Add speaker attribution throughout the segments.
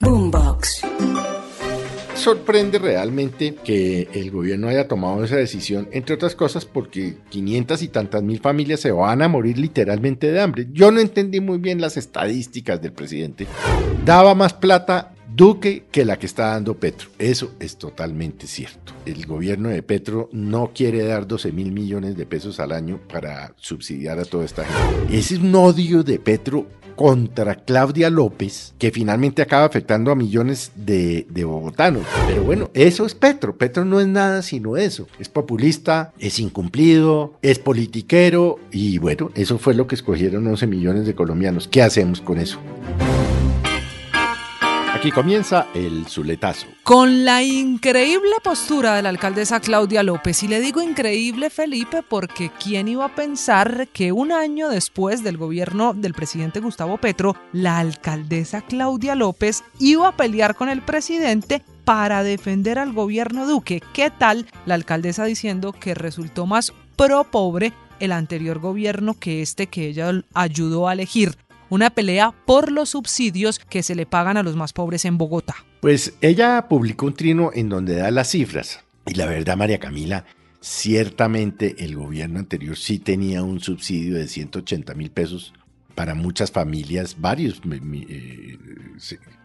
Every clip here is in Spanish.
Speaker 1: Boombox.
Speaker 2: Sorprende realmente que el gobierno haya tomado esa decisión, entre otras cosas porque 500 y tantas mil familias se van a morir literalmente de hambre. Yo no entendí muy bien las estadísticas del presidente. Daba más plata Duque que la que está dando Petro. Eso es totalmente cierto. El gobierno de Petro no quiere dar 12 mil millones de pesos al año para subsidiar a toda esta gente. Ese es un odio de Petro contra Claudia López, que finalmente acaba afectando a millones de, bogotanos. Pero bueno, eso es Petro. Petro no es nada sino eso. Es populista, es incumplido, es politiquero y bueno, eso fue lo que escogieron 11 millones de colombianos. ¿Qué hacemos con eso? Aquí comienza el Zuletazo.
Speaker 3: Con la increíble postura de la alcaldesa Claudia López, y le digo increíble Felipe porque ¿quién iba a pensar que un año después del gobierno del presidente Gustavo Petro, la alcaldesa Claudia López iba a pelear con el presidente para defender al gobierno Duque? ¿Qué tal la alcaldesa diciendo que resultó más pro pobre el anterior gobierno que este que ella ayudó a elegir? Una pelea por los subsidios que se le pagan a los más pobres en Bogotá.
Speaker 2: Pues ella publicó un trino en donde da las cifras. Y la verdad, María Camila, ciertamente el gobierno anterior sí tenía un subsidio de 180 mil pesos para muchas familias, varios, eh,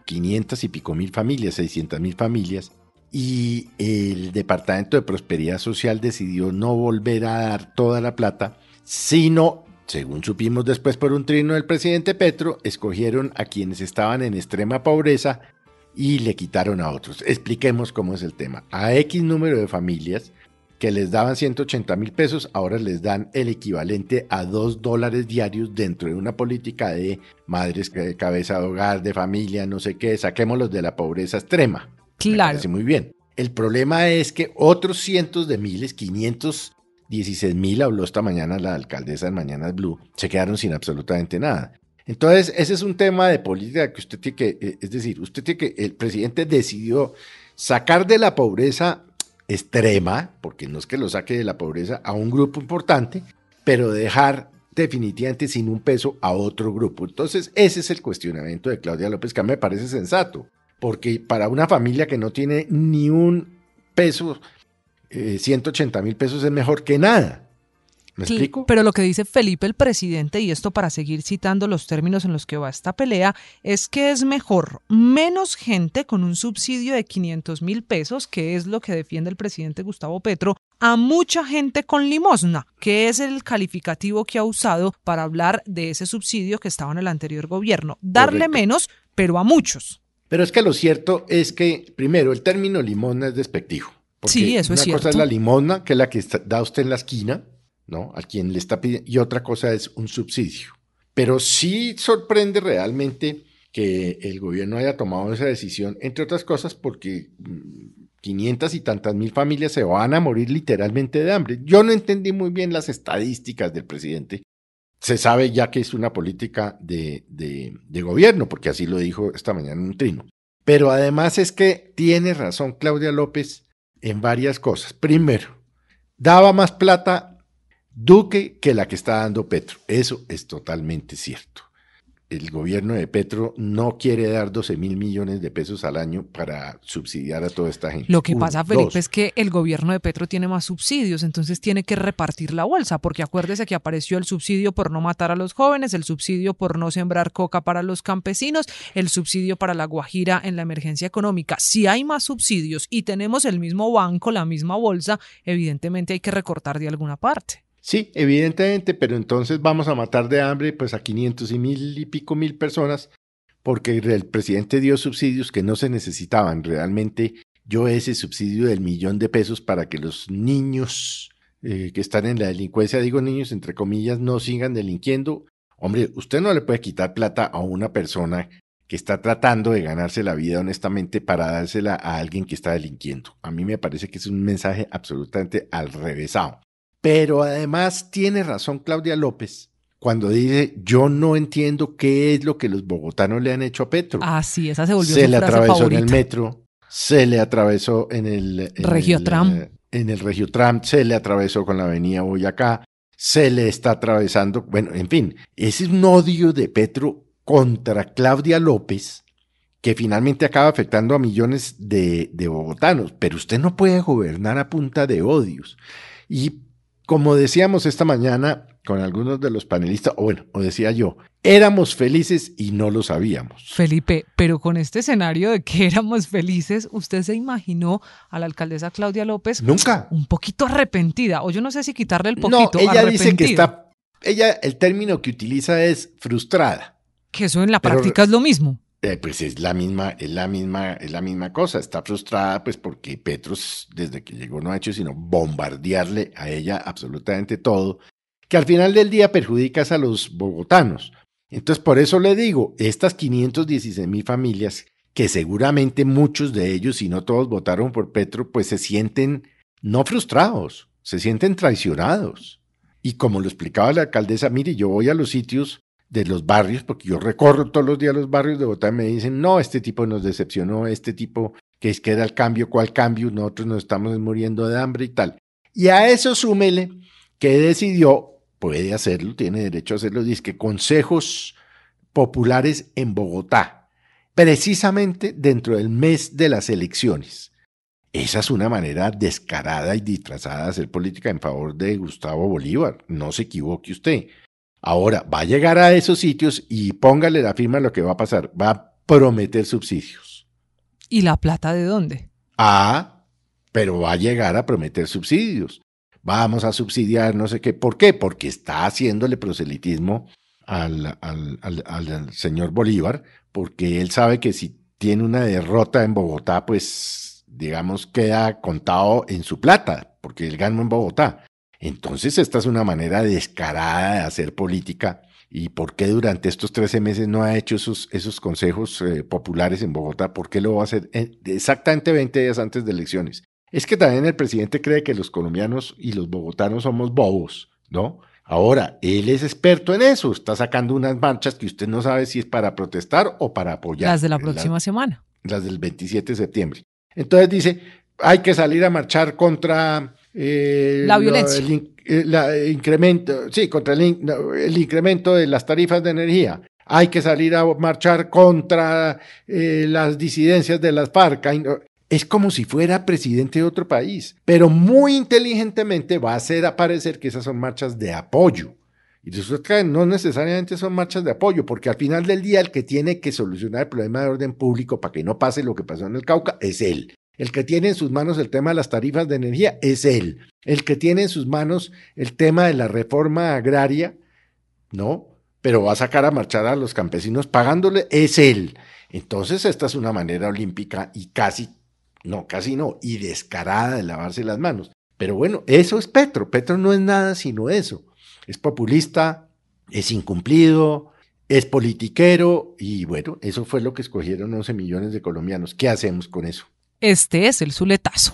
Speaker 2: 500 y pico mil familias, 600 mil familias. Y el Departamento de Prosperidad Social decidió no volver a dar toda la plata, sino según supimos después por un trino del presidente Petro, escogieron a quienes estaban en extrema pobreza y le quitaron a otros. Expliquemos cómo es el tema. A X número de familias que les daban 180 mil pesos, ahora les dan el equivalente a 2 dólares diarios dentro de una política de madres de cabeza de hogar, de familia, no sé qué, saquémoslos de la pobreza extrema.
Speaker 3: Claro.
Speaker 2: Me muy bien. El problema es que otros cientos de miles, 500 16 mil, habló esta mañana la alcaldesa de Mañanas Blue, se quedaron sin absolutamente nada. Entonces, ese es un tema de política que usted tiene que, eh, es decir, usted tiene que, el presidente decidió sacar de la pobreza extrema, porque no es que lo saque de la pobreza a un grupo importante, pero dejar definitivamente sin un peso a otro grupo. Entonces, ese es el cuestionamiento de Claudia López, que me parece sensato, porque para una familia que no tiene ni un peso 180 eh, mil pesos es mejor que nada. ¿Me
Speaker 3: sí,
Speaker 2: explico?
Speaker 3: Pero lo que dice Felipe el presidente, y esto para seguir citando los términos en los que va esta pelea, es que es mejor menos gente con un subsidio de 500 mil pesos, que es lo que defiende el presidente Gustavo Petro, a mucha gente con limosna, que es el calificativo que ha usado para hablar de ese subsidio que estaba en el anterior gobierno. Darle
Speaker 2: Correcto.
Speaker 3: menos, pero a muchos.
Speaker 2: Pero es que lo cierto es que, primero, el término limosna es despectivo. Porque
Speaker 3: Sí, eso es
Speaker 2: una cosa
Speaker 3: cierto.
Speaker 2: es la limosna, que es la que está- da usted en la esquina, ¿no? A quien le está pidiendo, y otra cosa es un subsidio. Pero sí sorprende realmente que el gobierno haya tomado esa decisión, entre otras cosas porque mm, 500 y tantas mil familias se van a morir literalmente de hambre. Yo no entendí muy bien las estadísticas del presidente. Se sabe ya que es una política de, de- de gobierno, porque así lo dijo esta mañana en un trino. Pero además es que tiene razón Claudia López en varias cosas. Primero, daba más plata Duque que la que está dando Petro. Eso es totalmente cierto. El gobierno de Petro no quiere dar 12 mil millones de pesos al año para subsidiar a toda esta gente.
Speaker 3: Lo que
Speaker 2: Uno.
Speaker 3: pasa, Felipe,
Speaker 2: Dos,
Speaker 3: es que el gobierno de Petro tiene más subsidios, entonces tiene que repartir la bolsa, porque acuérdese que apareció el subsidio por no matar a los jóvenes, el subsidio por no sembrar coca para los campesinos, el subsidio para la Guajira en la emergencia económica. Si hay más subsidios y tenemos el mismo banco, la misma bolsa, evidentemente hay que recortar de alguna parte.
Speaker 2: Sí, evidentemente, pero entonces vamos a matar de hambre pues a 500 y mil y pico mil personas porque el presidente dio subsidios que no se necesitaban. Realmente yo ese subsidio del millón de pesos para que los niños eh, que están en la delincuencia, digo niños entre comillas, no sigan delinquiendo. Hombre, usted no le puede quitar plata a una persona que está tratando de ganarse la vida honestamente para dársela a alguien que está delinquiendo. A mí me parece que es un mensaje absolutamente al revésado. Pero además tiene razón Claudia López cuando dice, yo no entiendo qué es lo que los bogotanos le han hecho a Petro.
Speaker 3: Ah, sí, esa se volvió
Speaker 2: se
Speaker 3: su
Speaker 2: le
Speaker 3: frase
Speaker 2: atravesó
Speaker 3: favorita.
Speaker 2: en el metro, se le atravesó en el... en
Speaker 3: Regiotram.
Speaker 2: el, en el Regiotram, se le atravesó con la avenida Boyacá, se le está atravesando, bueno, en fin, ese es un odio de Petro contra Claudia López que finalmente acaba afectando a millones de, de bogotanos, pero usted no puede gobernar a punta de odios. Y como decíamos esta mañana con algunos de los panelistas, o bueno, o decía yo, éramos felices y no lo sabíamos.
Speaker 3: Felipe, pero con este escenario de que éramos felices, ¿usted se imaginó a la alcaldesa Claudia López
Speaker 2: Nunca.
Speaker 3: un poquito arrepentida? O yo no sé si quitarle el poquito.
Speaker 2: No, ella dice que está, ella, el término que utiliza es frustrada.
Speaker 3: Que eso en la
Speaker 2: Pero-
Speaker 3: práctica es lo mismo.
Speaker 2: Eh, pues es la misma, es la misma, es la misma cosa. Está frustrada, pues, porque Petros, desde que llegó, no ha hecho sino bombardearle a ella absolutamente todo, que al final del día perjudica es a los bogotanos. Entonces, por eso le digo, estas 516 mil familias, que seguramente muchos de ellos, si no todos votaron por Petro, pues se sienten no frustrados, se sienten traicionados. Y como lo explicaba la alcaldesa, mire, yo voy a los sitios de los barrios, porque yo recorro todos los días los barrios de Bogotá y me dicen, no, este tipo nos decepcionó, este tipo que es que era el cambio, ¿cuál cambio? Nosotros nos estamos muriendo de hambre y tal. Y a eso súmele que decidió, puede hacerlo, tiene derecho a hacerlo, dice que consejos populares en Bogotá, precisamente dentro del mes de las elecciones. Esa es una manera descarada y disfrazada de hacer política en favor de Gustavo Bolívar. No se equivoque usted. Ahora, va a llegar a esos sitios y póngale la firma a lo que va a pasar. Va a prometer subsidios.
Speaker 3: ¿Y la plata de dónde?
Speaker 2: Ah, pero va a llegar a prometer subsidios. Vamos a subsidiar no sé qué. ¿Por qué? Porque está haciéndole proselitismo al, al, al, al señor Bolívar, porque él sabe que si tiene una derrota en Bogotá, pues digamos queda contado en su plata, porque él ganó en Bogotá. Entonces esta es una manera descarada de hacer política. ¿Y por qué durante estos 13 meses no ha hecho esos, esos consejos eh, populares en Bogotá? ¿Por qué lo va a hacer en- exactamente 20 días antes de elecciones? Es que también el presidente cree que los colombianos y los bogotanos somos bobos, ¿no? Ahora, él es experto en eso, está sacando unas marchas que usted no sabe si es para protestar o para apoyar.
Speaker 3: Las de la
Speaker 2: La-
Speaker 3: próxima semana.
Speaker 2: las del 27 de septiembre. Entonces dice, hay que salir a marchar contra eh,
Speaker 3: La
Speaker 2: lo-
Speaker 3: violencia.
Speaker 2: el, eh, la- eh, incremento, sí, contra el, incremento de las tarifas de energía. Hay que salir a marchar contra eh, las disidencias de las FARC. Es como si fuera presidente de otro país, pero muy inteligentemente va a hacer aparecer que esas son marchas de apoyo. Y resulta que no necesariamente son marchas de apoyo, porque al final del día el que tiene que solucionar el problema de orden público para que no pase lo que pasó en el Cauca es él. El que tiene en sus manos el tema de las tarifas de energía es él. El que tiene en sus manos el tema de la reforma agraria, ¿no? Pero va a sacar a marchar a los campesinos pagándole, es él. Entonces esta es una manera olímpica y casi, no, casi no, y descarada de lavarse las manos. Pero bueno, eso es Petro. Petro no es nada sino eso es populista, es incumplido, es politiquero y bueno, eso fue lo que escogieron 11 millones de colombianos. ¿Qué hacemos con eso?
Speaker 3: Este es el Zuletazo.